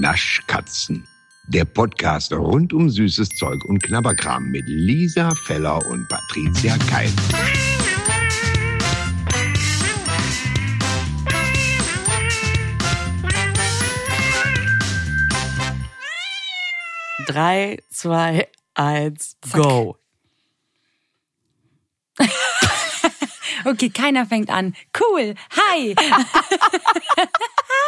Naschkatzen. Der Podcast rund um süßes Zeug und Knabberkram mit Lisa Feller und Patricia Keil. Drei, zwei, eins, go. Okay, keiner fängt an. Cool. Hi.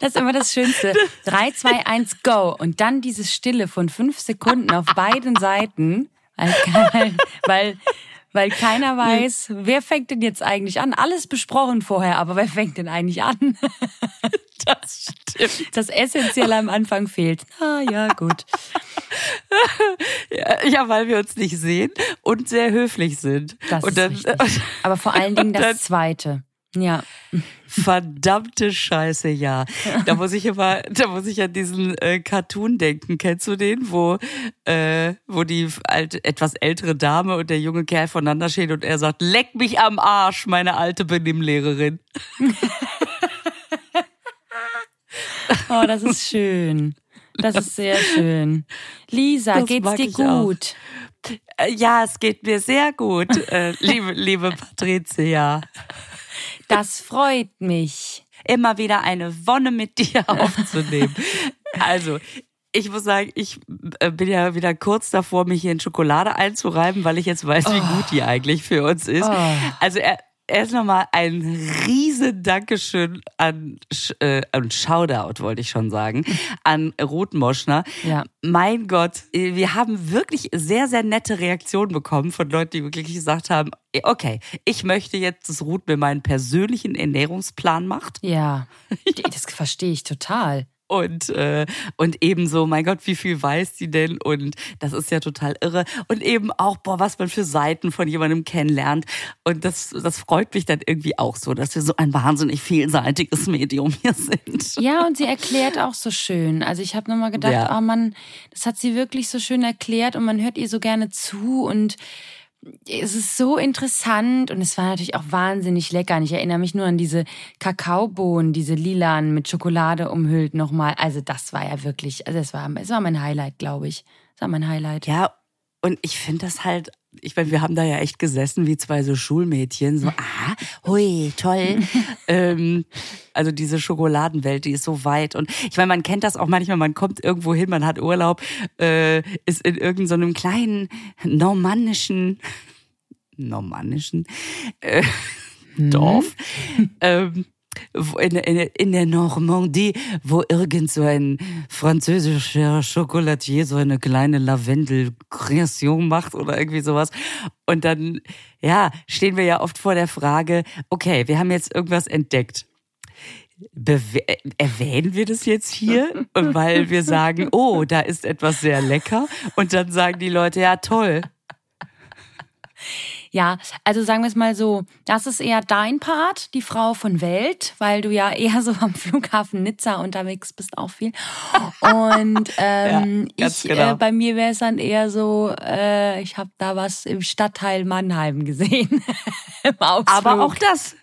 Das ist immer das Schönste. Drei, zwei, eins, go. Und dann dieses Stille von fünf Sekunden auf beiden Seiten, weil, weil, weil keiner weiß, wer fängt denn jetzt eigentlich an. Alles besprochen vorher, aber wer fängt denn eigentlich an? Das stimmt. Das Essentielle am Anfang fehlt. Ah, ja, gut. Ja, weil wir uns nicht sehen und sehr höflich sind. Das und ist dann, richtig. Aber vor allen Dingen das Zweite. Ja. Verdammte Scheiße, ja. Da muss ich immer, da muss ich an diesen äh, Cartoon denken. Kennst du den, wo, äh, wo die alte, etwas ältere Dame und der junge Kerl voneinander stehen und er sagt, leck mich am Arsch, meine alte Benimmlehrerin. Oh, das ist schön. Das ist sehr schön. Lisa, Das geht's dir ich auch. gut? Äh, ja, es geht mir sehr gut, äh, liebe, liebe Patricia. Das freut mich. immer wieder eine Wonne mit dir aufzunehmen. Also, ich muss sagen, ich äh, bin ja wieder kurz davor, mich hier in Schokolade einzureiben, weil ich jetzt weiß, wie gut die eigentlich für uns ist. Oh. Also er, erst nochmal ein riesen Dankeschön an, äh, an Shoutout, wollte ich schon sagen, an Ruth Moschner. Ja. Mein Gott, wir haben wirklich sehr, sehr nette Reaktionen bekommen von Leuten, die wirklich gesagt haben, okay, ich möchte jetzt, dass Ruth mir meinen persönlichen Ernährungsplan macht. Ja, das verstehe ich total. Und, äh, und ebenso, mein Gott, wie viel weiß sie denn? Und das ist ja total irre. Und eben auch, boah, was man für Seiten von jemandem kennenlernt. Und das, das freut mich dann irgendwie auch so, dass wir so ein wahnsinnig vielseitiges Medium hier sind. Ja, und sie erklärt auch so schön. Also ich habe nochmal gedacht, Ja. oh Mann, das hat sie wirklich so schön erklärt und man hört ihr so gerne zu und es ist so interessant und es war natürlich auch wahnsinnig lecker. Und ich erinnere mich nur an diese Kakaobohnen, diese lilanen mit Schokolade umhüllt nochmal. Also das war ja wirklich, also es war, es war mein Highlight, glaube ich. Das war mein Highlight. Ja, und ich finde das halt, ich meine, wir haben da ja echt gesessen wie zwei so Schulmädchen, so, ah, hui, toll. ähm, also diese Schokoladenwelt, die ist so weit. Und ich meine, man kennt das auch manchmal, man kommt irgendwo hin, man hat Urlaub, äh, ist in irgendeinem so einem kleinen normannischen, normannischen äh, Dorf. Ähm, in, in, in der Normandie, wo irgend so ein französischer Schokolatier so eine kleine Lavendel-Kreation macht oder irgendwie sowas. Und dann, ja, stehen wir ja oft vor der Frage, okay, wir haben jetzt irgendwas entdeckt. Bewe äh, erwähnen wir das jetzt hier, weil wir sagen, oh, da ist etwas sehr lecker. Und dann sagen die Leute, ja, toll. Ja, also sagen wir es mal so, das ist eher dein Part, die Frau von Welt, weil du ja eher so am Flughafen Nizza unterwegs bist, auch viel. Und ähm, Ja, ich, genau. äh, bei mir wäre es dann eher so, äh, ich habe da was im Stadtteil Mannheim gesehen. Im. Aber auch das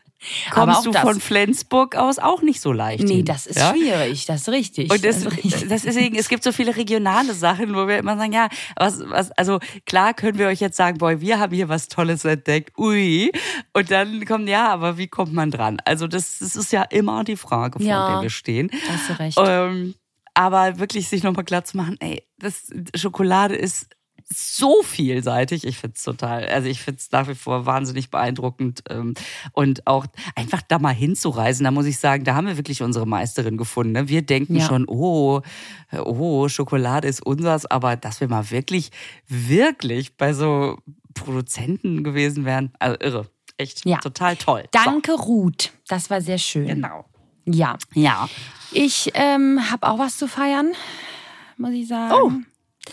kommst du von Flensburg aus auch nicht so leicht Nee, hin, das ist ja? schwierig, das ist richtig. Und das, das deswegen, es gibt so viele regionale Sachen, wo wir immer sagen, ja, was, was, also klar können wir euch jetzt sagen, boy, wir haben hier was Tolles entdeckt, ui. Und dann kommt, ja, aber wie kommt man dran? Also das, das ist ja immer die Frage, vor Ja. der wir stehen. Hast du recht. Ähm, aber wirklich sich nochmal klar zu machen, ey, das Schokolade ist so vielseitig. Ich find's total, also ich find's nach wie vor wahnsinnig beeindruckend. Ähm, und auch einfach da mal hinzureisen, da muss ich sagen, da haben wir wirklich unsere Meisterin gefunden. Ne? Wir denken Ja. schon, oh, oh, Schokolade ist unsers, aber dass wir mal wirklich, wirklich bei so Produzenten gewesen wären, also irre. Echt Ja. total toll. Danke, Ruth. Das war sehr schön. So, genau. Ja. Ja. Ich ähm, habe auch was zu feiern, muss ich sagen.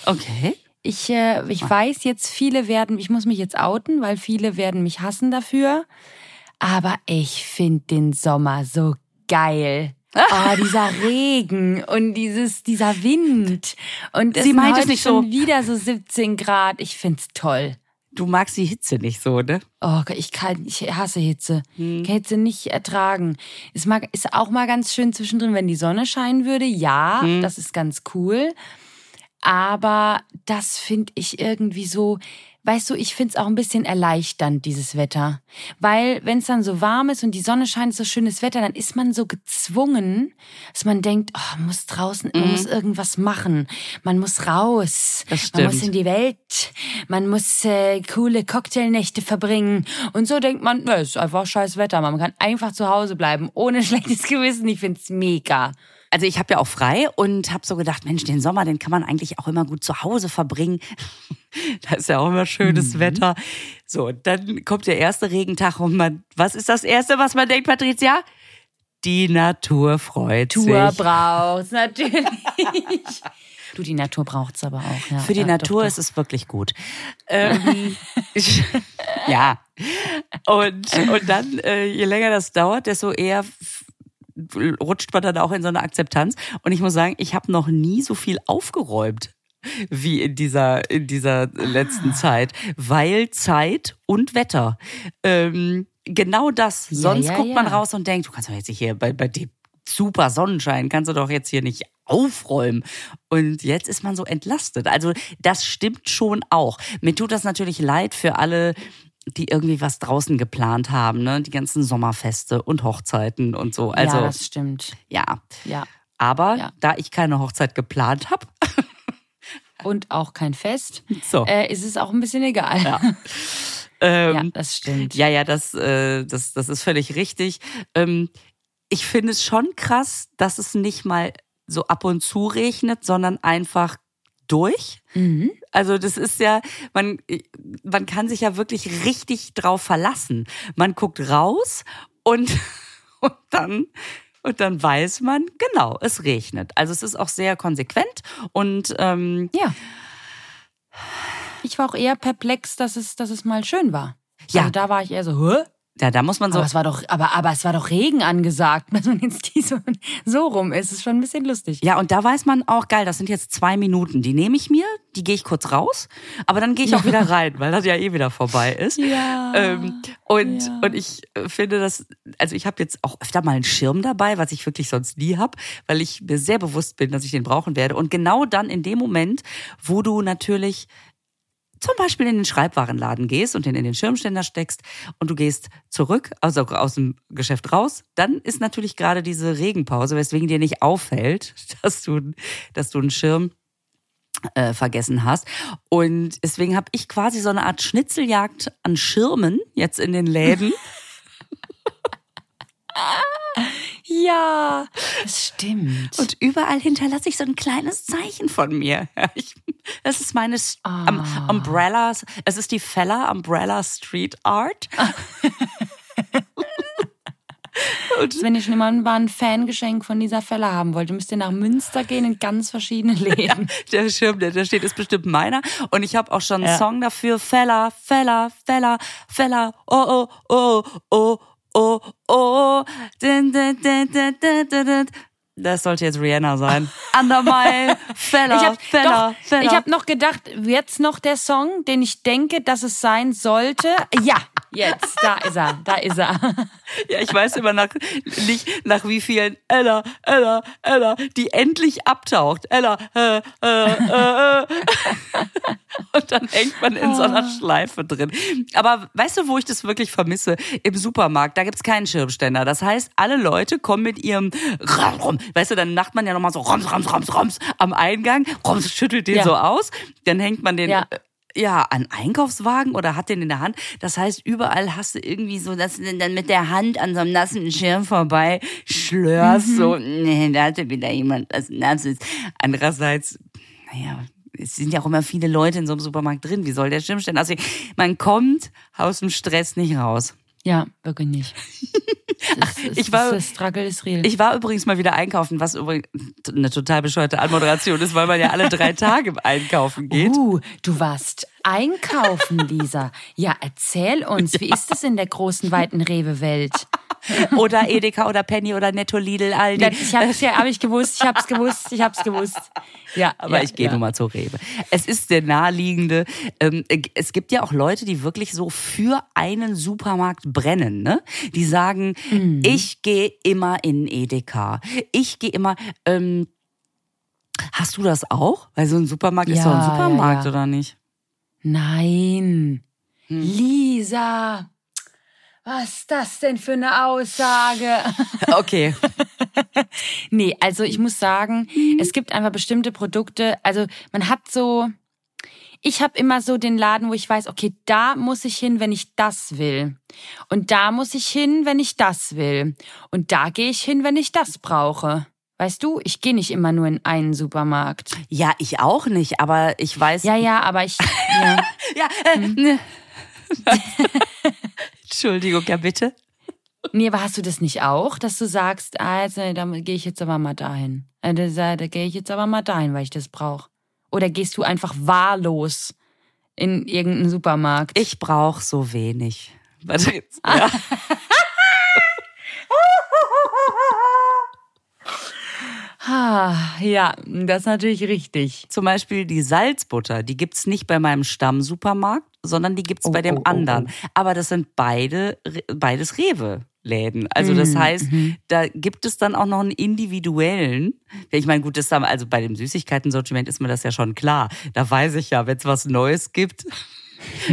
Oh. Okay. Ich, äh, ich weiß jetzt, viele werden, ich muss mich jetzt outen, weil viele werden mich hassen dafür. Aber ich finde den Sommer so geil. Oh, dieser Regen und dieses, dieser Wind. Und es Sie meint es nicht schon so. wieder so 17 Grad. Ich find's toll. du magst die Hitze nicht so, ne? Oh, ich kann, ich hasse Hitze. Hm. Kann Hitze nicht ertragen. Es mag, ist auch mal ganz schön zwischendrin, wenn die Sonne scheinen würde. Ja, hm. das ist ganz cool. Aber das finde ich irgendwie so, weißt du, ich find's auch ein bisschen erleichternd, dieses Wetter. Weil wenn es dann so warm ist und die Sonne scheint, so schönes Wetter, dann ist man so gezwungen, dass man denkt, oh, man muss draußen, mhm. man muss irgendwas machen. Man muss raus. Das stimmt. Man muss in die Welt. Man muss äh, coole Cocktailnächte verbringen. Und so denkt man, es ist einfach scheiß Wetter. Man kann einfach zu Hause bleiben, ohne schlechtes Gewissen. Ich find's mega. Also ich habe ja auch frei und habe so gedacht, Mensch, den Sommer, den kann man eigentlich auch immer gut zu Hause verbringen. da ist ja auch immer schönes mhm. Wetter. So, dann kommt der erste Regentag und man, was ist das erste, was man denkt, Patricia? Die Natur freut Tour sich. Natur braucht's natürlich. Du, die Natur braucht's aber auch. Ja. Für die ja, Natur doch, doch. ist es wirklich gut. Ähm, ich, ja. Und, und dann, äh, je länger das dauert, desto eher rutscht man dann auch in so eine Akzeptanz. Und ich muss sagen, ich habe noch nie so viel aufgeräumt wie in dieser in dieser letzten ah. Zeit, weil Zeit und Wetter. Ähm, genau das. Sonst ja, ja, guckt ja. man raus und denkt, du kannst doch jetzt hier bei, bei dem super Sonnenschein, kannst du doch jetzt hier nicht aufräumen. Und jetzt ist man so entlastet. Also das stimmt schon auch. Mir tut das natürlich leid für alle die irgendwie was draußen geplant haben, ne? Die ganzen Sommerfeste und Hochzeiten und so. Also, ja, das stimmt. Ja. Ja. Aber Ja. da ich keine Hochzeit geplant habe, Und auch kein Fest, so. äh, ist es auch ein bisschen egal. Ja. ähm, Ja, das stimmt. Ja, ja, das, äh, das, das ist völlig richtig. Ähm, ich finde es schon krass, dass es nicht mal so ab und zu regnet, sondern einfach durch. Mhm. Also das ist ja, man, man kann sich ja wirklich richtig drauf verlassen. Man guckt raus und, und dann und dann weiß man, genau, es regnet. Also es ist auch sehr konsequent und ähm, Ja. Ich war auch eher perplex, dass es, dass es mal schön war. Ja. Also da war ich eher so, hä? Ja, da muss man so. Aber es war doch, aber, aber es war doch Regen angesagt, dass man jetzt die so, so rum ist. Ist schon ein bisschen lustig. Ja, und da weiß man auch, geil, das sind jetzt zwei Minuten. Die nehme ich mir, die gehe ich kurz raus, aber dann gehe ich auch wieder rein, weil das ja eh wieder vorbei ist. Ja. Ähm, und, Ja. und ich äh, finde das, also ich habe jetzt auch öfter mal einen Schirm dabei, was ich wirklich sonst nie hab, weil ich mir sehr bewusst bin, dass ich den brauchen werde. Und genau dann in dem Moment, wo du natürlich zum Beispiel in den Schreibwarenladen gehst und den in den Schirmständer steckst und du gehst zurück, also aus dem Geschäft raus, dann ist natürlich gerade diese Regenpause, weswegen dir nicht auffällt, dass du, dass du einen Schirm äh, vergessen hast. Und deswegen habe ich quasi so eine Art Schnitzeljagd an Schirmen jetzt in den Läden. Ja, das stimmt. Und überall hinterlasse ich so ein kleines Zeichen von mir. Ich, das ist meine Ah. um, Umbrella, es ist die Fella Umbrella Street Art. Und Wenn ihr schon immer mal ein Fangeschenk von dieser Fälle haben wollt, müsst ihr nach Münster gehen in ganz verschiedene Läden. der Schirm, der da steht, ist bestimmt meiner. Und ich habe auch schon einen Ja. Song dafür. Fella, Fella, Fella, Fella, oh, oh, oh, oh, oh, oh. Das sollte jetzt Rihanna sein. Under my Fella, Ich habe Fella, Fella. ich hab noch gedacht, jetzt noch der Song, den ich denke, dass es sein sollte. Ja, jetzt, da ist er, da ist er. Ja, ich weiß immer nach, nicht nach wie vielen Ella, Ella, Ella, die endlich abtaucht. Ella, äh, äh, äh, äh. Und dann hängt man in so einer Schleife drin. Aber weißt du, wo ich das wirklich vermisse? Im Supermarkt, da gibt's keinen Schirmständer. Das heißt, alle Leute kommen mit ihrem Ram, rum. Weißt du, dann macht man ja nochmal so Roms, Roms, Roms, Roms am Eingang. Roms schüttelt den Ja. so aus. Dann hängt man den Ja. Ja, an Einkaufswagen oder hat den in der Hand. Das heißt, überall hast du irgendwie so, dass du dann mit der Hand an so einem nassen Schirm vorbei schlörst. So, nee, da hatte wieder jemand was Nasses. Andererseits, naja, es sind ja auch immer viele Leute in so einem Supermarkt drin. Wie soll der Schirmständer aussehen? Man kommt aus dem Stress nicht raus. Ja, wirklich nicht. Das, ist, ich war- das Struggle ist real. Ich war übrigens mal wieder einkaufen, was übrigens eine total bescheuerte Anmoderation ist, weil man ja alle drei Tage einkaufen geht. Uh, du warst einkaufen, Lisa. Ja, erzähl uns, wie ist es in der großen, weiten Rewe-Welt? Oder Edeka oder Penny oder Netto Lidl Aldi. Ich hab's ja, hab ich gewusst, ich hab's gewusst, ich hab's gewusst. Ja, aber ja, ich gehe ja. nun mal zur Rewe. Es ist der naheliegende. Ähm, es gibt ja auch Leute, die wirklich so für einen Supermarkt brennen. Ne? Die sagen, Mhm. ich gehe immer in Edeka. Ich gehe immer. Ähm, hast du das auch? Weil so ein Supermarkt ist Ja, doch ein Supermarkt, oder nicht? Nein. Hm. Lisa, was ist das denn für eine Aussage? Okay. Nee, also ich muss sagen, es gibt einfach bestimmte Produkte, also man hat so, ich habe immer so den Laden, wo ich weiß, okay, da muss ich hin, wenn ich das will. Und da muss ich hin, wenn ich das will. Und da gehe ich hin, wenn ich das brauche. Weißt du, ich gehe nicht immer nur in einen Supermarkt. Ja, ich auch nicht, aber ich weiß. Ja, ja, aber ich. Ja. ja äh, ne. Entschuldigung, ja bitte. Nee, aber hast du das nicht auch, dass du sagst, ah, jetzt, äh, da gehe ich jetzt aber mal dahin. Äh, Da, da gehe ich jetzt aber mal dahin, weil ich das brauche. Oder gehst du einfach wahllos in irgendeinen Supermarkt? Ich brauche so wenig. Warte jetzt. Ja. Ah, ja, das ist natürlich richtig. Zum Beispiel die Salzbutter, die gibt's nicht bei meinem Stammsupermarkt, sondern die gibt's Oh, bei dem oh, oh, anderen. oh. Aber das sind beide, beides Rewe-Läden. Also das Mhm, heißt, mhm. da gibt es dann auch noch einen individuellen. Ich meine, gut, das dann, also bei dem Süßigkeiten-Sortiment ist mir das ja schon klar. Da weiß ich ja, wenn es was Neues gibt,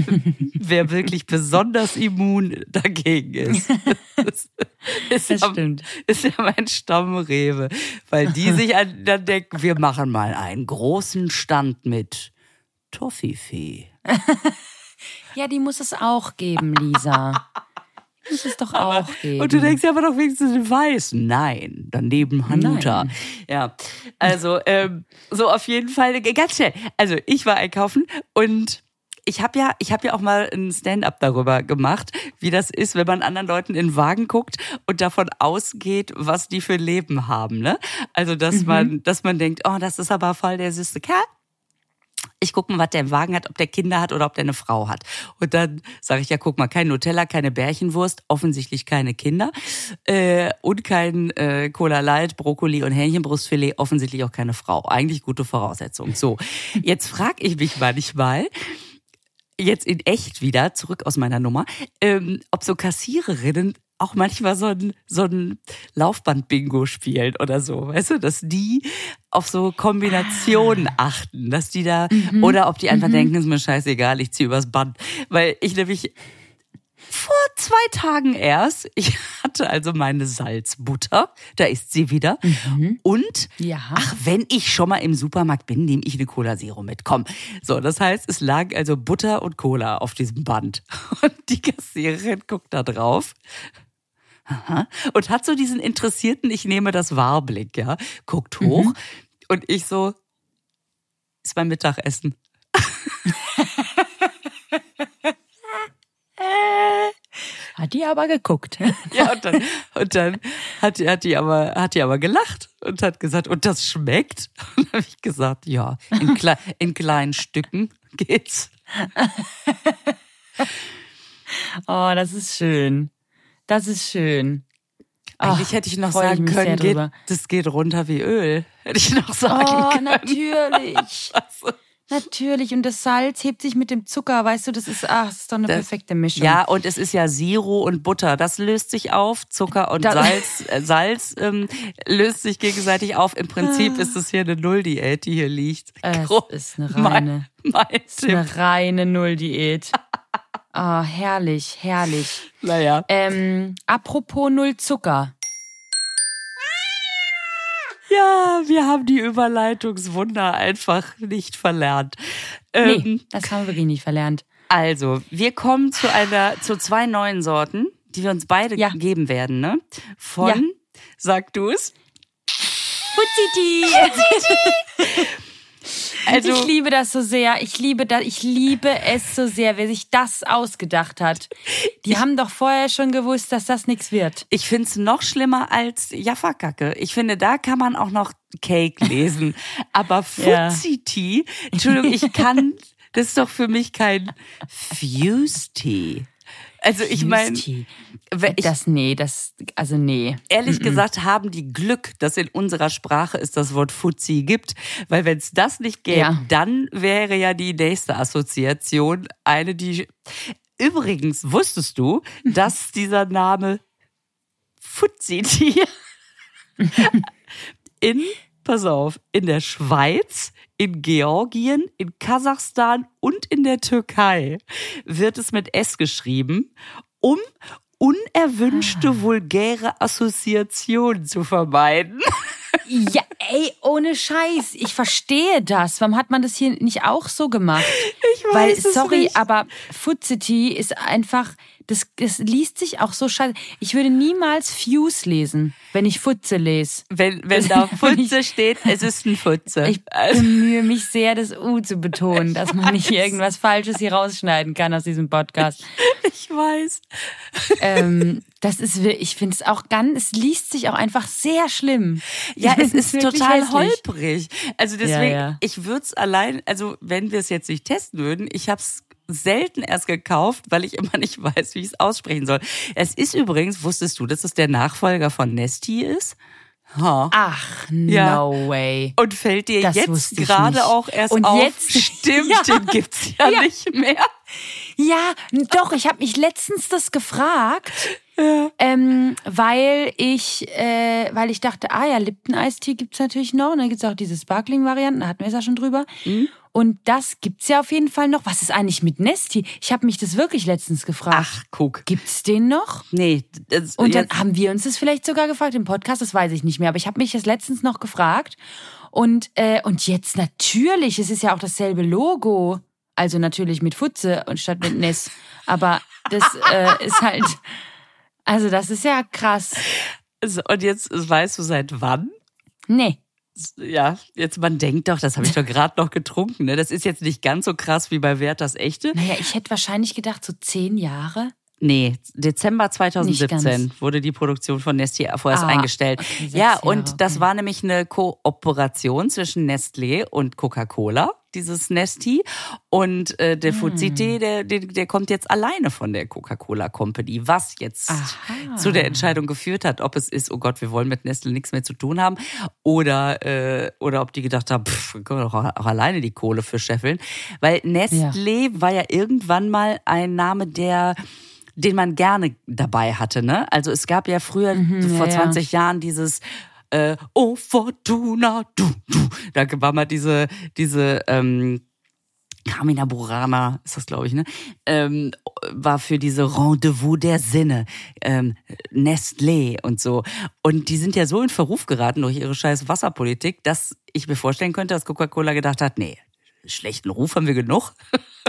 wer wirklich besonders immun dagegen ist. Das, ist, Das ja, stimmt. ist ja mein Stammrewe. Weil die sich an- dann denken, wir machen mal einen großen Stand mit Toffifee. Ja, die muss es auch geben, Lisa. Die muss es doch auch geben. Und du denkst ja aber doch wenigstens den Weiß. Nein, daneben Hanuta. Nein. Ja, also ähm, so auf jeden Fall ganz schnell. Also ich war einkaufen und ich habe ja, ich habe ja auch mal ein Stand-up darüber gemacht, wie das ist, wenn man anderen Leuten in den Wagen guckt und davon ausgeht, was die für Leben haben. Ne? Also dass man, dass man denkt, oh, das ist aber voll der süße Kerl. Ich gucke mal, was der im Wagen hat, ob der Kinder hat oder ob der eine Frau hat. Und dann sage ich, ja, guck mal, kein Nutella, keine Bärchenwurst, offensichtlich keine Kinder äh, und kein äh, Cola Light, Brokkoli und Hähnchenbrustfilet, offensichtlich auch keine Frau. Eigentlich gute Voraussetzung. So, jetzt frage ich mich manchmal, jetzt in echt wieder, zurück aus meiner Nummer, ähm, ob so Kassiererinnen auch manchmal so ein, so ein Laufband-Bingo spielen oder so, weißt du, dass die auf so Kombinationen achten, dass die da, oder ob die einfach denken, ist mir scheißegal, ich ziehe übers Band. Weil ich nämlich vor zwei Tagen erst, ich hatte also meine Salzbutter, da ist sie wieder. Und Ja. ach, wenn ich schon mal im Supermarkt bin, nehme ich eine Cola Zero mit. Komm. So, das heißt, es lag also Butter und Cola auf diesem Band. Und die Kassiererin guckt da drauf. Aha. Und hat so diesen interessierten, ich nehme das Wahrblick, ja, guckt hoch und ich so, ist mein Mittagessen. Hat die aber geguckt. Ja, und dann, und dann hat, die- hat, die aber, hat die aber gelacht und hat gesagt, und das schmeckt? Und dann habe ich gesagt, ja, in, klei in kleinen Stücken geht's. Oh, das ist schön. Das ist schön. Eigentlich Ach, hätte ich noch ich sagen sehr können, geht, das geht runter wie Öl. Hätte ich noch sagen Oh, können. natürlich. Also, Natürlich. Und das Salz hebt sich mit dem Zucker, weißt du, das ist, ach, das ist doch eine Das- perfekte Mischung. Ja, und es ist ja Zero und Butter. Das löst sich auf. Zucker und Da- Salz, äh, Salz ähm, löst sich gegenseitig auf. Im Prinzip ist es hier eine Nulldiät, die hier liegt. Es ist eine mein, reine, mein ist Tipp. eine reine Nulldiät. Ah, herrlich, herrlich. Naja. Ähm, apropos Null Zucker. Ja, wir haben die Überleitungswunder einfach nicht verlernt. Ähm, Nee, das haben wir wirklich nicht verlernt. Also, wir kommen zu einer, zu zwei neuen Sorten, die wir uns beide Ja. geben werden, ne? Von, Ja. sag du es? Fuzziti! Also, ich liebe das so sehr. Ich liebe das, ich liebe es so sehr, wer sich das ausgedacht hat. Die haben doch vorher schon gewusst, dass das nichts wird. ich find's noch schlimmer als Jaffa-Kacke. Ich finde, da kann man auch noch Cake lesen. Aber Ja. Fuzzy-Tea, Entschuldigung, ich kann, das ist doch für mich kein Fuse-Tea. Also ich meine, das nee, das also nee. Ehrlich gesagt haben die Glück, dass in unserer Sprache es das Wort Fuzzi gibt, weil wenn es das nicht gäbe, Ja. dann wäre ja die nächste Assoziation eine, die übrigens wusstest du, dass dieser Name Fuzzi-Tier in, pass auf, in der Schweiz, in Georgien, in Kasachstan und in der Türkei wird es mit S geschrieben, um unerwünschte vulgäre Assoziationen zu vermeiden. Ja, ey, ohne Scheiß. Ich verstehe das. Warum hat man das hier nicht auch so gemacht? Ich Weil, weiß es sorry, nicht. aber Fuzzity ist einfach, das, das liest sich auch so scheiße. Ich würde niemals Fuse lesen, wenn ich Futze lese. Wenn, wenn da Futze steht, es ist ein Futze. Ich Also, bemühe mich sehr, das U zu betonen, dass man nicht irgendwas Falsches hier rausschneiden kann aus diesem Podcast. ich weiß. ähm, das ist, ich finde es auch ganz, es liest sich auch einfach sehr schlimm. Ja, Ich es ist wirklich total hässlich. holprig. Also deswegen, Ja, ja. ich würde es allein, also wenn wir es jetzt nicht testen würden, ich habe es selten erst gekauft, weil ich immer nicht weiß, wie ich es aussprechen soll. Es ist übrigens, wusstest du, dass es der Nachfolger von Nesti ist? Ha. Ach, no Ja. way. Und fällt dir Das jetzt gerade auch erst Und auf? jetzt- Stimmt, Ja. den gibt's ja, Ja. nicht mehr. Ja, doch, ich habe mich letztens das gefragt, ähm, weil ich, äh, weil ich dachte, ah ja, Lipton Eistee gibt's natürlich noch. Und dann gibt's auch diese Sparkling-Varianten, da hatten wir es ja schon drüber. Mhm. Und das gibt's ja auf jeden Fall noch. Was ist eigentlich mit Nesti? Ich habe mich das wirklich letztens gefragt. Ach, guck. Gibt's den noch? Nee, das, Und dann haben wir uns das vielleicht sogar gefragt im Podcast, das weiß ich nicht mehr, aber ich habe mich das letztens noch gefragt. Und, äh, und jetzt natürlich, es ist ja auch dasselbe Logo. Also natürlich mit Futze und statt mit Ness. Aber das äh, ist halt, also das ist ja krass. Und jetzt weißt du seit wann? Nee. Ja, jetzt man denkt doch, das habe ich doch gerade noch getrunken. Ne? Das ist jetzt nicht ganz so krass wie bei Werthers Echte. Naja, ich hätte wahrscheinlich gedacht, so zehn Jahre. Nee, Dezember Nicht 2017 ganz. wurde die Produktion von Nestlé vorerst Ah, eingestellt. okay, ja, Jahre, und das okay. war nämlich eine Kooperation zwischen Nestlé und Coca-Cola, dieses Nesti. Und äh, Hm. der Fuzite, der, der, der kommt jetzt alleine von der Coca-Cola Company, was jetzt Aha. zu der Entscheidung geführt hat, ob es ist, oh Gott, wir wollen mit Nestle nichts mehr zu tun haben, oder, äh, oder ob die gedacht haben, pff, wir können doch auch, auch alleine die Kohle für scheffeln. Weil Nestlé war ja irgendwann mal ein Name, der den man gerne dabei hatte, ne? Also es gab ja früher, Mhm, ja, vor ja. 20 Jahren, dieses äh, Oh Fortuna, du, du. Da war mal diese, diese ähm, Carmina Burana, ist das, glaube ich, ne? Ähm, war für diese Rendezvous der Sinne, ähm, Nestlé und so. Und die sind ja so in Verruf geraten durch ihre scheiß Wasserpolitik, dass ich mir vorstellen könnte, dass Coca-Cola gedacht hat, nee, schlechten Ruf haben wir genug.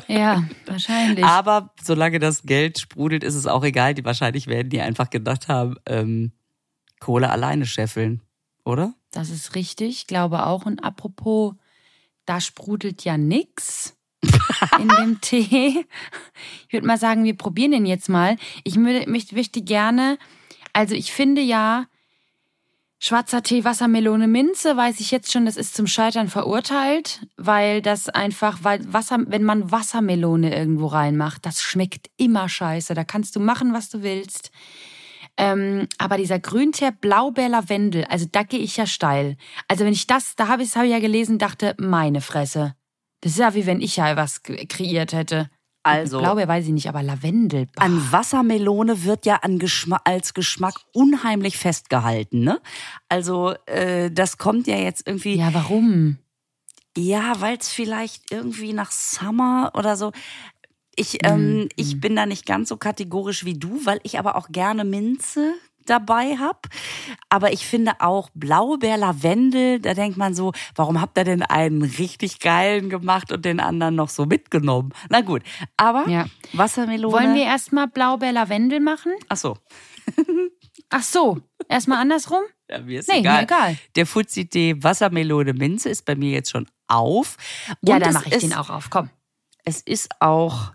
Ja, wahrscheinlich. Aber solange das Geld sprudelt, ist es auch egal. Die wahrscheinlich werden die einfach gedacht haben, ähm, Kohle alleine scheffeln, oder? Das ist richtig, ich glaube auch. Und apropos, da sprudelt ja nix in dem Tee. Ich würde mal sagen, wir probieren den jetzt mal. Ich möchte gerne, also ich finde ja, schwarzer Tee, Wassermelone, Minze, weiß ich jetzt schon, das ist zum Scheitern verurteilt, weil das einfach, weil Wasser, wenn man Wassermelone irgendwo reinmacht, das schmeckt immer scheiße. Da kannst du machen, was du willst. Ähm, aber dieser Grüntee, Blaubeer, Lavendel, also da gehe ich ja steil. Also wenn ich das, da habe ich, hab ich ja gelesen, dachte, meine Fresse. Das ist ja wie wenn ich ja was kreiert hätte. Also- Blaubeer weiß ich nicht, aber Lavendel. boah. An Wassermelone wird ja an Geschma als Geschmack unheimlich festgehalten, ne? Also äh, das kommt ja jetzt irgendwie, ja, Ja, warum? weil es vielleicht irgendwie nach Summer oder so. Ich, ähm, ich bin da nicht ganz so kategorisch wie du, weil ich aber auch gerne Minze dabei hab. Aber ich finde auch Blaubeer, Lavendel, da denkt man so, warum habt ihr denn einen richtig geilen gemacht und den anderen noch so mitgenommen? Na gut, aber Ja. Wassermelone. Wollen wir erstmal Blaubeer, Lavendel machen? Ach so. Ach so, erstmal andersrum? Ja, mir ist Nee, egal. mir egal. Der Fuzzi-Tee Wassermelone Minze ist bei mir jetzt schon auf. Ja, Und dann mache ich ist, den auch auf. Komm. Es ist auch,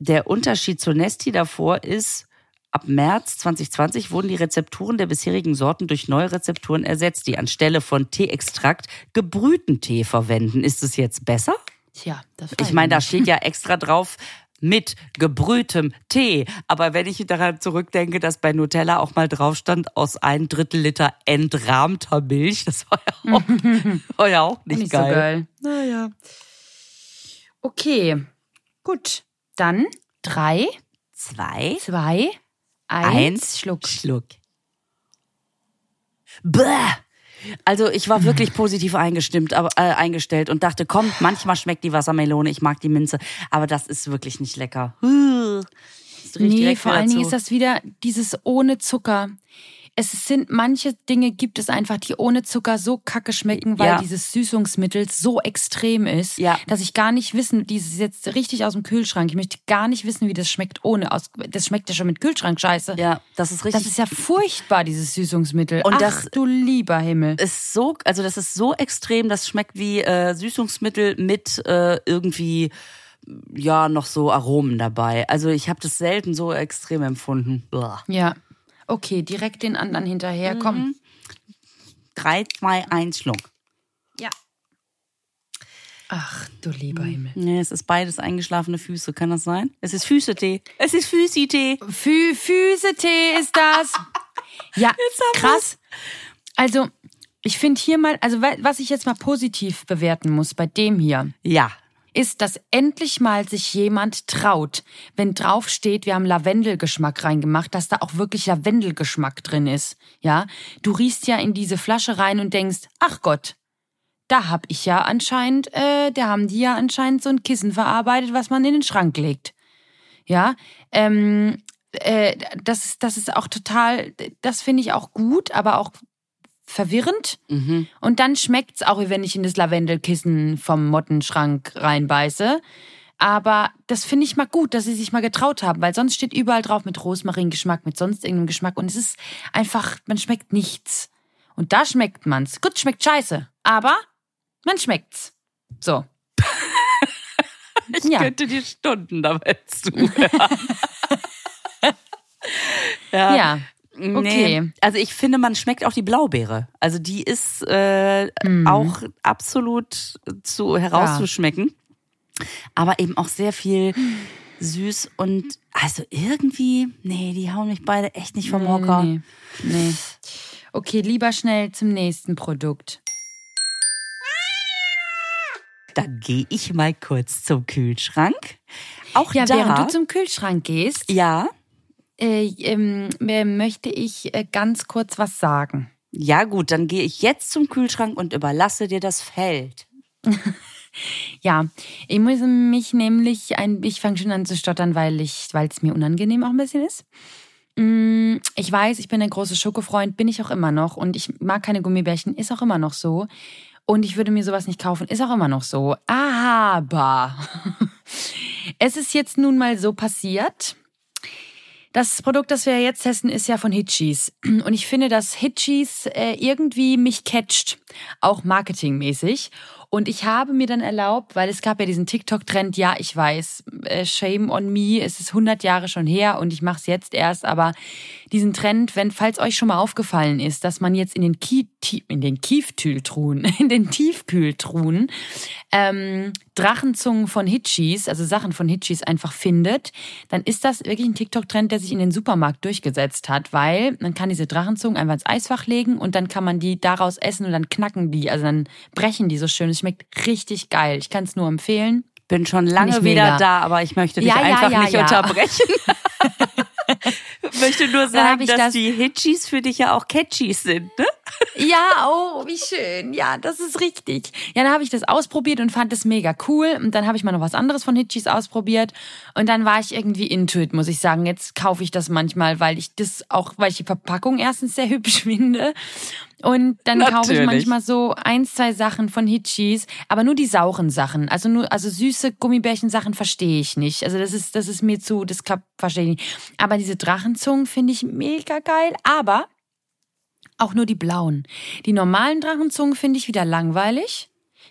der Unterschied zur Nesti davor ist, ab März 2020 wurden die Rezepturen der bisherigen Sorten durch neue Rezepturen ersetzt, die anstelle von Teeextrakt gebrühten Tee verwenden. Ist es jetzt besser? Tja, das Ich meine, da steht ja extra drauf, mit gebrühtem Tee. Aber wenn ich daran zurückdenke, dass bei Nutella auch mal drauf stand, aus ein Drittel Liter entrahmter Milch, das war ja auch, war ja auch nicht, Nicht geil. so geil. Naja. Okay, gut. Dann drei, Zwei, zwei, eins, eins, Schluck. Schluck. Bäh. Also ich war wirklich positiv eingestimmt, aber äh, eingestellt und dachte, komm, manchmal schmeckt die Wassermelone, ich mag die Minze, aber das ist wirklich nicht lecker. Nee, vor allen Dingen ist das wieder dieses ohne Zucker. Es sind manche Dinge gibt es einfach, die ohne Zucker so kacke schmecken, weil Ja. dieses Süßungsmittel so extrem ist, Ja. dass ich gar nicht wissen, dieses jetzt richtig aus dem Kühlschrank. Ich möchte gar nicht wissen, wie das schmeckt ohne aus. Das schmeckt ja schon mit Kühlschrank scheiße. Ja, das ist richtig. Das ist ja furchtbar, dieses Süßungsmittel. Und Ach das- du lieber Himmel. ist so, also das ist so extrem, das schmeckt wie äh, Süßungsmittel mit äh, irgendwie ja noch so Aromen dabei. Also ich habe das selten so extrem empfunden. Uah. Ja. Okay, direkt den anderen hinterher. Mhm. Komm. Drei, zwei, eins, Schluck. Ja. Ach du lieber Himmel. Nee, es ist beides eingeschlafene Füße, kann das sein? Es ist Füßetee. Es ist Füßi-Tee. Fü Füßetee ist das. Ja, krass. Also, ich finde hier mal, also wa- was ich jetzt mal positiv bewerten muss bei dem hier, Ja. Ist, dass endlich mal sich jemand traut, wenn drauf steht, wir haben Lavendelgeschmack reingemacht, dass da auch wirklich Lavendelgeschmack drin ist. Ja, du riechst ja in diese Flasche rein und denkst, ach Gott, da hab ich ja anscheinend, äh, da haben die ja anscheinend so ein Kissen verarbeitet, was man in den Schrank legt. Ja, ähm, äh, das, das ist auch total, das finde ich auch gut, aber auch verwirrend. Mhm. Und dann schmeckt's auch, wie wenn ich in das Lavendelkissen vom Mottenschrank reinbeiße. Aber das finde ich mal gut, dass sie sich mal getraut haben, weil sonst steht überall drauf mit Rosmaringeschmack, mit sonst irgendeinem Geschmack und es ist einfach, man schmeckt nichts. Und da schmeckt man's. Gut, schmeckt scheiße, aber man schmeckt's. So. Ich Ja. könnte dir Stunden dabei zuhören. ja. Ja. Nee. Okay. Also ich finde, man schmeckt auch die Blaubeere. Also die ist äh, Mhm. auch absolut zu herauszuschmecken. Aber eben auch sehr viel süß und also irgendwie, nee, die hauen mich beide echt nicht vom Hocker. Nee, nee, nee. Okay, lieber schnell zum nächsten Produkt. Dann gehe ich mal kurz zum Kühlschrank. Auch Ja, da. während du zum Kühlschrank gehst, ja, äh, ähm, äh, möchte ich äh, ganz kurz was sagen. ja gut, dann gehe ich jetzt zum Kühlschrank und überlasse dir das Feld. Ja, ich muss mich nämlich ein, ich fange schon an zu stottern, weil ich, weil es mir unangenehm auch ein bisschen ist. Mm, Ich weiß, ich bin ein großer Schokofreund, bin ich auch immer noch und ich mag keine Gummibärchen, ist auch immer noch so. Und ich würde mir sowas nicht kaufen, ist auch immer noch so. Aber es ist jetzt nun mal so passiert. Das Produkt, das wir jetzt testen, ist ja von Hitchis. Und ich finde, dass Hitchis äh, irgendwie mich catcht, auch marketingmäßig. Und ich habe mir dann erlaubt, weil es gab ja diesen TikTok-Trend, ja, ich weiß, äh, shame on me, es ist 100 Jahre schon her und ich mache es jetzt erst, aber diesen Trend, wenn, falls euch schon mal aufgefallen ist, dass man jetzt in den, Ki Ti- in den Kieftühltruhen, in den Tiefkühltruhen, ähm, Drachenzungen von Hitchis, also Sachen von Hitchis einfach findet, dann ist das wirklich ein TikTok-Trend, der sich in den Supermarkt durchgesetzt hat, weil man kann diese Drachenzungen einfach ins Eisfach legen und dann kann man die daraus essen und dann knacken die, also dann brechen die so schön. Schmeckt richtig geil. Ich kann es nur empfehlen. Bin schon lange ich wieder da, aber ich möchte dich Ja, einfach ja, nicht ja. unterbrechen. möchte nur sagen, ich dass das- die Hitchis für dich ja auch Catchies sind, ne? Ja, oh, wie schön. Ja, das ist richtig. Ja, dann habe ich das ausprobiert und fand es mega cool. Und dann habe ich mal noch was anderes von Hitchis ausprobiert. Und dann war ich irgendwie into it, muss ich sagen. Jetzt kaufe ich das manchmal, weil ich das auch, weil ich die Verpackung erstens sehr hübsch finde. Und dann kaufe ich manchmal so ein, zwei Sachen von Hitchis, aber nur die sauren Sachen. Also nur, also süße Gummibärchen-Sachen verstehe ich nicht. Also das ist, das ist mir zu, das klappt, verstehe ich nicht. Aber diese Drachenzungen finde ich mega geil. Aber auch nur die blauen. Die normalen Drachenzungen finde ich wieder langweilig.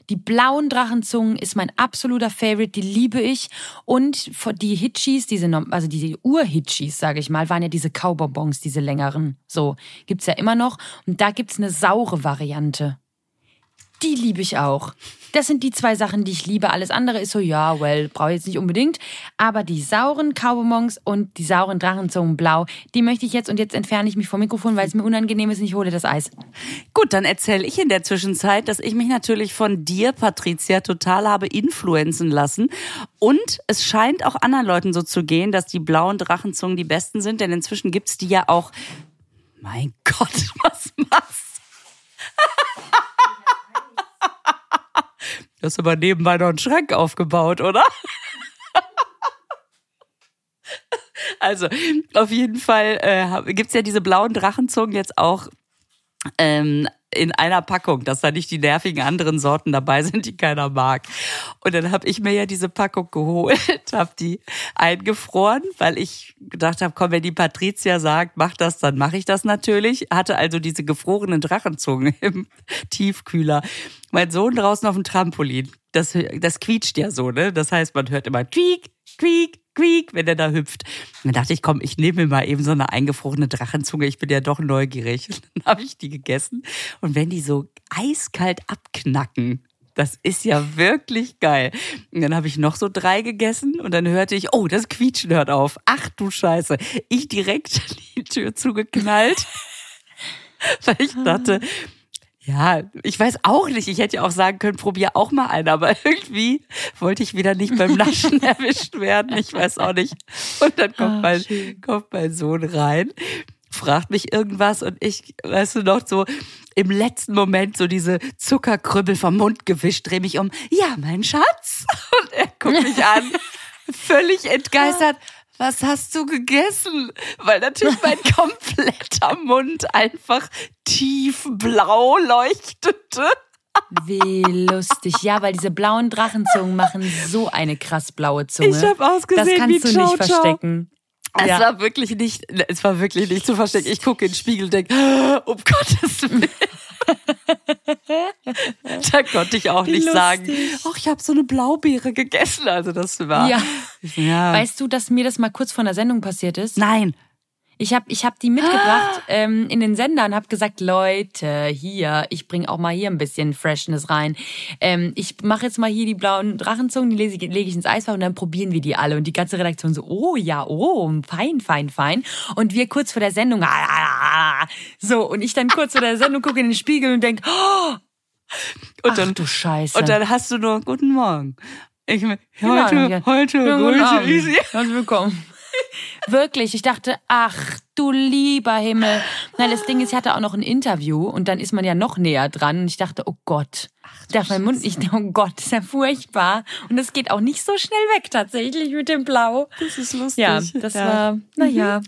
Die blauen Drachenzungen ist mein absoluter Favorite, die liebe ich. Und die Hitchis, diese, also diese Ur-Hitchis, sage ich mal, waren ja diese Kaubonbons, diese längeren. So, gibt's ja immer noch. Und da gibt's eine saure Variante. Die liebe ich auch. Das sind die zwei Sachen, die ich liebe. Alles andere ist so, ja, well, brauche ich jetzt nicht unbedingt. Aber die sauren Kaubonbons und die sauren Drachenzungen blau, die möchte ich jetzt und jetzt entferne ich mich vom Mikrofon, weil es mir unangenehm ist und ich hole das Eis. Gut, dann erzähle ich in der Zwischenzeit, dass ich mich natürlich von dir, Patricia, total habe influenzen lassen. Und es scheint auch anderen Leuten so zu gehen, dass die blauen Drachenzungen die besten sind, denn inzwischen gibt's die ja auch. Mein Gott, was machst Du hast aber nebenbei noch einen Schrank aufgebaut, oder? Also, auf jeden Fall äh, gibt's ja diese blauen Drachenzungen jetzt auch ähm, in einer Packung, dass da nicht die nervigen anderen Sorten dabei sind, die keiner mag. Und dann habe ich mir ja diese Packung geholt, habe die eingefroren, weil ich gedacht habe, komm, wenn die Patricia sagt, mach das, dann mache ich das natürlich. Hatte also diese gefrorenen Drachenzungen im Tiefkühler. Mein Sohn draußen auf dem Trampolin, das, das quietscht ja so, ne? Das heißt, man hört immer quiek, quiek, quiek, wenn der da hüpft. Und dann dachte ich, komm, ich nehme mir mal eben so eine eingefrorene Drachenzunge. Ich bin ja doch neugierig. Und dann habe ich die gegessen. Und wenn die so eiskalt abknacken, das ist ja wirklich geil. Und dann habe ich noch so drei gegessen und dann hörte ich, oh, das Quietschen hört auf. Ach du Scheiße. Ich direkt die Tür zugeknallt, weil ich dachte, ja, ich weiß auch nicht. Ich hätte ja auch sagen können, probier auch mal einen, aber irgendwie wollte ich wieder nicht beim Naschen erwischt werden. Ich weiß auch nicht. Und dann kommt, ah, mein, kommt mein Sohn rein, fragt mich irgendwas und ich, weißt du noch, so im letzten Moment so diese Zuckerkrüppel vom Mund gewischt, drehe mich um. Ja, mein Schatz. Und er guckt mich an, völlig entgeistert was hast du gegessen? Weil natürlich mein kompletter Mund einfach tiefblau leuchtete. Wie lustig. Ja, weil diese blauen Drachenzungen machen so eine krass blaue Zunge. Ich habe ausgesehen Das kannst wie du nicht verstecken. Es ja. war wirklich nicht, es war wirklich nicht zu verstecken. Ich gucke in den Spiegel und denke, um Gottes Willen. da konnte ich auch Wie nicht lustig. sagen, ach, ich habe so eine Blaubeere gegessen. Also das war. Ja. ja. Weißt du, dass mir das mal kurz vor der Sendung passiert ist? Nein. Ich habe ich hab die mitgebracht ähm, in den Sender und habe gesagt, Leute, hier, ich bringe auch mal hier ein bisschen Freshness rein. Ähm, ich mache jetzt mal hier die blauen Drachenzungen, die lege ich, ich ins Eisfach und dann probieren wir die alle. Und die ganze Redaktion so, oh ja, oh, fein, fein, fein. Und wir kurz vor der Sendung, ah, so, und ich dann kurz vor der Sendung gucke in den Spiegel und denk, oh, und dann, Ach, du Scheiße. Und dann hast du nur, guten Morgen. Ich, heute, ja, heute, grüße ich Sie. Herzlich willkommen. Wirklich, ich dachte, ach du lieber Himmel. Nein, das Ding ist, ich hatte auch noch ein Interview und dann ist man ja noch näher dran und ich dachte, oh Gott, darf mein Mund nicht, oh Gott, ist ja furchtbar. Und das geht auch nicht so schnell weg tatsächlich mit dem Blau. Das ist lustig. Ja, das ja. war, naja.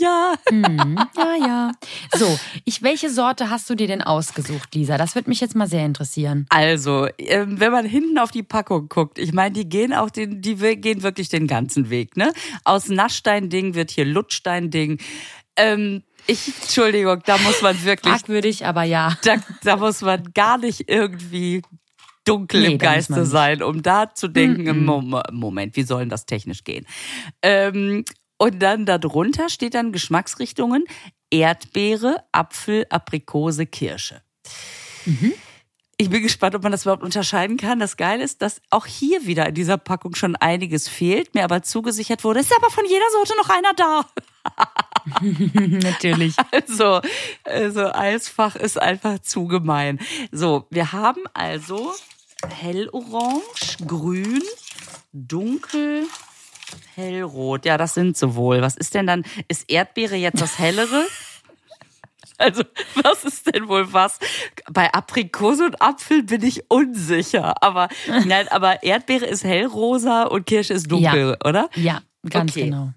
Naja. Hm, naja. So, ich, welche Sorte hast du dir denn ausgesucht, Lisa? Das würde mich jetzt mal sehr interessieren. Also, ähm, wenn man hinten auf die Packung guckt, ich meine, die gehen auch den, die gehen wirklich den ganzen Weg, ne? Aus Naschstein-Ding wird hier Lutschstein-Ding. Ähm, ich, Entschuldigung, da muss man wirklich. Fragwürdig, aber ja. Da, da muss man gar nicht irgendwie dunkel nee, im Geiste sein, um da zu denken, mm -mm. Moment, wie soll denn das technisch gehen? Ähm, und dann darunter steht dann Geschmacksrichtungen Erdbeere, Apfel, Aprikose, Kirsche. Mhm. Ich bin gespannt, ob man das überhaupt unterscheiden kann. Das Geile ist, dass auch hier wieder in dieser Packung schon einiges fehlt, mir aber zugesichert wurde, ist aber von jeder Sorte noch einer da. Natürlich. Also, also Eisfach ist einfach zu gemein. So, wir haben also hellorange, grün, dunkel, hellrot. Ja, das sind sie wohl. Was ist denn dann? Ist Erdbeere jetzt das hellere? Also, was ist denn wohl was? Bei Aprikose und Apfel bin ich unsicher. Aber nein, aber Erdbeere ist hellrosa und Kirsche ist dunkel, ja. oder? Ja, ganz okay. genau.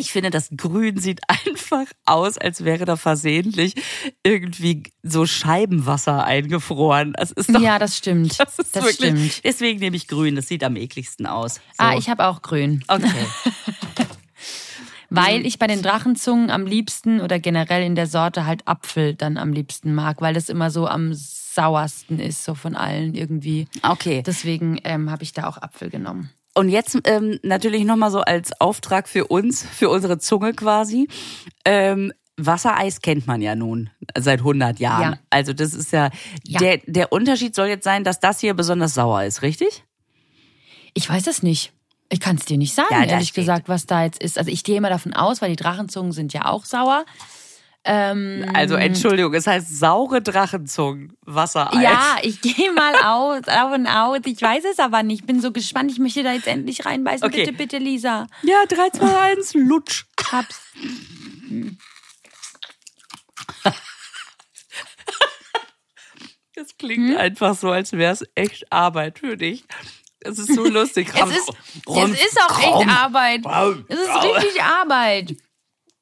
Ich finde, das Grün sieht einfach aus, als wäre da versehentlich irgendwie so Scheibenwasser eingefroren. Das ist doch, ja, das stimmt. Das, ist das wirklich, stimmt. Deswegen nehme ich Grün. Das sieht am ekligsten aus. So. Ah, ich habe auch Grün. Okay. weil ich bei den Drachenzungen am liebsten oder generell in der Sorte halt Apfel dann am liebsten mag, weil das immer so am sauersten ist, so von allen irgendwie. Okay. Deswegen ähm, habe ich da auch Apfel genommen. Und jetzt ähm, natürlich nochmal so als Auftrag für uns, für unsere Zunge quasi. Ähm, Wassereis kennt man ja nun seit 100 Jahren. Ja. Also das ist ja, Ja. Der, der Unterschied soll jetzt sein, dass das hier besonders sauer ist, richtig? Ich weiß es nicht. Ich kann es dir nicht sagen, Ja, ehrlich steht. gesagt, was da jetzt ist. Also ich gehe immer davon aus, weil die Drachenzungen sind ja auch sauer. Ähm, Also Entschuldigung, es heißt saure Drachenzungen, Wassereis. ja, ich gehe mal aus, davon aus. Ich weiß es aber nicht. Bin so gespannt. Ich möchte da jetzt endlich reinbeißen. Okay. Bitte, bitte, Lisa. Ja, 3, 2, 1, lutsch. Hab's. Das klingt einfach so, als wäre es echt Arbeit für dich. Das ist so lustig. Es ist, es ist auch echt Arbeit. Es ist richtig Arbeit.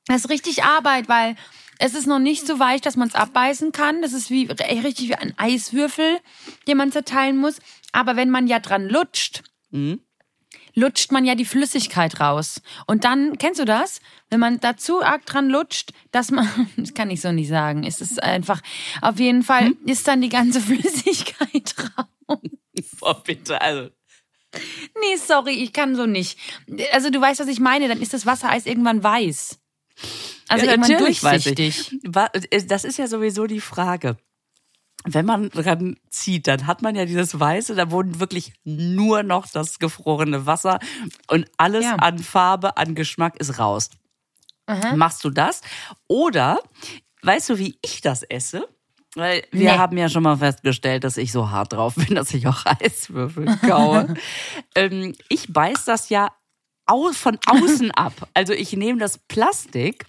Es ist richtig Arbeit, weil es ist noch nicht so weich, dass man es abbeißen kann. Das ist wie richtig wie ein Eiswürfel, den man zerteilen muss. Aber wenn man ja dran lutscht, lutscht man ja die Flüssigkeit raus. Und dann, kennst du das? Wenn man dazu arg dran lutscht, dass man, das kann ich so nicht sagen. Es ist einfach, auf jeden Fall ist dann die ganze Flüssigkeit raus. Oh, bitte, also. Nee, sorry, ich kann so nicht. Also du weißt, was ich meine, dann ist das Wassereis irgendwann weiß. Also ja, irgendwann durchsichtig. äh, Das ist ja sowieso die Frage. Wenn man dran zieht, dann hat man ja dieses Weiße, da wurden wirklich nur noch das gefrorene Wasser und alles Ja. an Farbe, an Geschmack ist raus. Machst du das? Oder weißt du, wie ich das esse? Weil wir Nee. haben ja schon mal festgestellt, dass ich so hart drauf bin, dass ich auch Eiswürfel kaue. ähm, ich beiß das ja au von außen ab. Also ich nehme das Plastik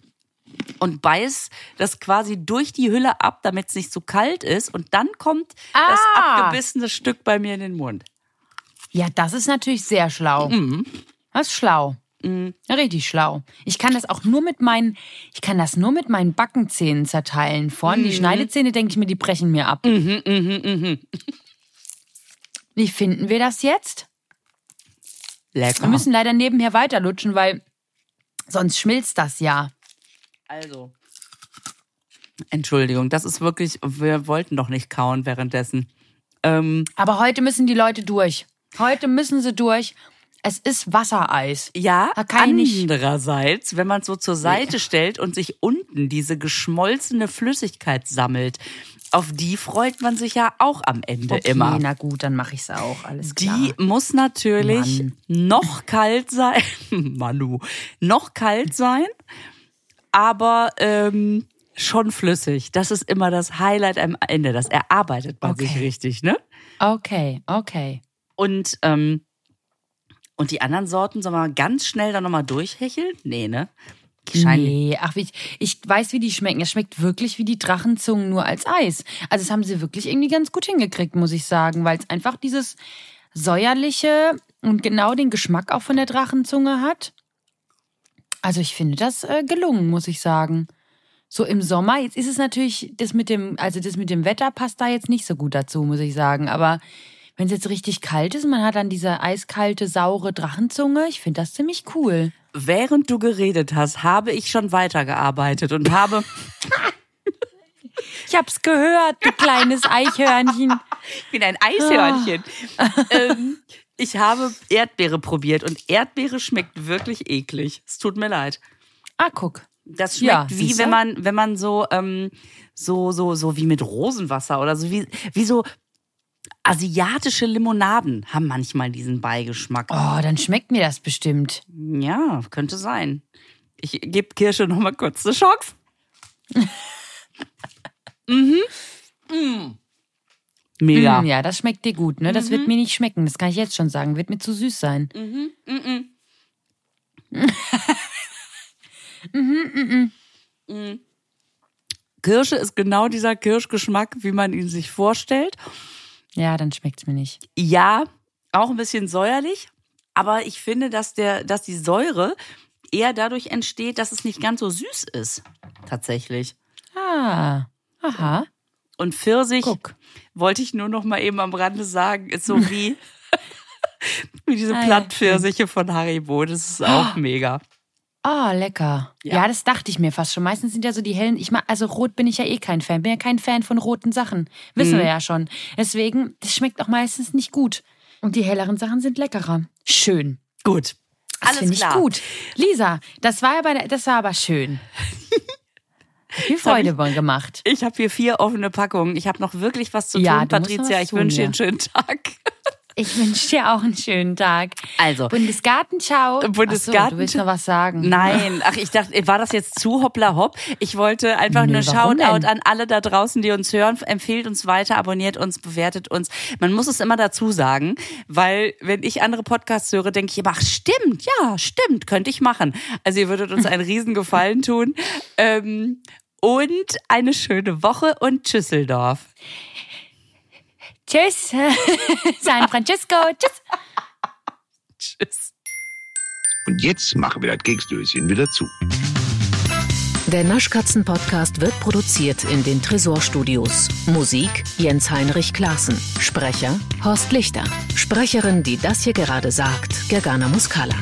und beiß das quasi durch die Hülle ab, damit es nicht zu kalt ist. Und dann kommt das Ah. abgebissene Stück bei mir in den Mund. Ja, das ist natürlich sehr schlau. Mhm. Das ist schlau. Richtig schlau. Ich kann das auch nur mit meinen, ich kann das nur mit meinen Backenzähnen zerteilen. Vorne Mhm. die Schneidezähne, denke ich mir, die brechen mir ab. Wie finden wir das jetzt? Lecker. Wir müssen leider nebenher weiterlutschen, weil sonst schmilzt das ja. Also. Entschuldigung, das ist wirklich, wir wollten doch nicht kauen währenddessen. Ähm, Aber heute müssen die Leute durch. Heute müssen sie durch. Es ist Wassereis. ja, Da kann ich nicht- andererseits, wenn man es so zur Seite stellt und sich unten diese geschmolzene Flüssigkeit sammelt, auf die freut man sich ja auch am Ende Okay, immer. na gut, dann mache ich's auch. Alles klar. Die muss natürlich Mann. noch kalt sein. Manu. Noch kalt sein, aber ähm, schon flüssig. Das ist immer das Highlight am Ende. Das erarbeitet man sich Okay. richtig, ne? Okay, okay. Und, ähm, und die anderen Sorten, sollen wir ganz schnell dann nochmal durchhecheln? Nee, ne? Scheint Nee, ach, wie, ich weiß, wie die schmecken. Es schmeckt wirklich wie die Drachenzungen nur als Eis. Also das haben sie wirklich irgendwie ganz gut hingekriegt, muss ich sagen, weil es einfach dieses säuerliche und genau den Geschmack auch von der Drachenzunge hat. Also ich finde das äh, gelungen, muss ich sagen. So im Sommer, jetzt ist es natürlich, das mit dem, also das mit dem Wetter passt da jetzt nicht so gut dazu, muss ich sagen. Aber wenn es jetzt richtig kalt ist, man hat dann diese eiskalte, saure Drachenzunge, ich finde das ziemlich cool. Während du geredet hast, habe ich schon weitergearbeitet und habe, Ich hab's gehört, du kleines Eichhörnchen. ich bin ein Eishörnchen. ähm, ich habe Erdbeere probiert und Erdbeere schmeckt wirklich eklig. Es tut mir leid. Ah, guck. Das schmeckt Ja, wie wenn man, wenn man so, ähm, so, so, so wie mit Rosenwasser oder so wie, wie so asiatische Limonaden haben manchmal diesen Beigeschmack. Oh, dann schmeckt mir das bestimmt. Ja, könnte sein. Ich gebe Kirsche noch mal kurz eine Chance. mhm. Mm. Mega. Mm, ja, das schmeckt dir gut, ne? Das wird mir nicht schmecken. Das kann ich jetzt schon sagen. Wird mir zu süß sein. Kirsche ist genau dieser Kirschgeschmack, wie man ihn sich vorstellt. Ja, dann schmeckt's mir nicht. Ja, auch ein bisschen säuerlich, aber ich finde, dass der, dass die Säure eher dadurch entsteht, dass es nicht ganz so süß ist. Tatsächlich. Ah, aha. Und Pfirsich, Guck. wollte ich nur noch mal eben am Rande sagen, ist so wie, wie diese Ah, Plattpfirsiche von Haribo. Das ist auch mega. Oh, lecker. Ja. Ja. das dachte ich mir fast schon. Meistens sind ja so die hellen. Ich mag, also rot bin ich ja eh kein Fan. Bin ja kein Fan von roten Sachen. Wissen wir ja schon. Deswegen, das schmeckt auch meistens nicht gut. Und die helleren Sachen sind leckerer. Schön. Gut. Das Alles finde ich klar. gut. Lisa, das war aber, das war aber schön. Viel Freude ich, gemacht. Ich habe hier vier offene Packungen. Ich habe noch wirklich was zu ja, tun, Patricia. Ich wünsche dir einen schönen Tag. Ich wünsche dir auch einen schönen Tag. Also. Bundesgartenschau. Bundesgarten. Achso, du willst noch was sagen? Nein. Ach, ich dachte, war das jetzt zu hoppla hopp? Ich wollte einfach nee, nur Shoutout an alle da draußen, die uns hören. Empfehlt uns weiter, abonniert uns, bewertet uns. Man muss es immer dazu sagen, weil wenn ich andere Podcasts höre, denke ich immer, ach stimmt, ja, stimmt, könnte ich machen. Also ihr würdet uns einen riesen Gefallen tun. Ähm, und eine schöne Woche und Tschüsseldorf. Tschüss. San Francisco. Tschüss. Tschüss. Und jetzt machen wir das Keksdöschen wieder zu. Der Naschkatzen-Podcast wird produziert in den Tresorstudios. Musik Jens Heinrich Klaassen. Sprecher Horst Lichter. Sprecherin, die das hier gerade sagt, Gergana Muscala.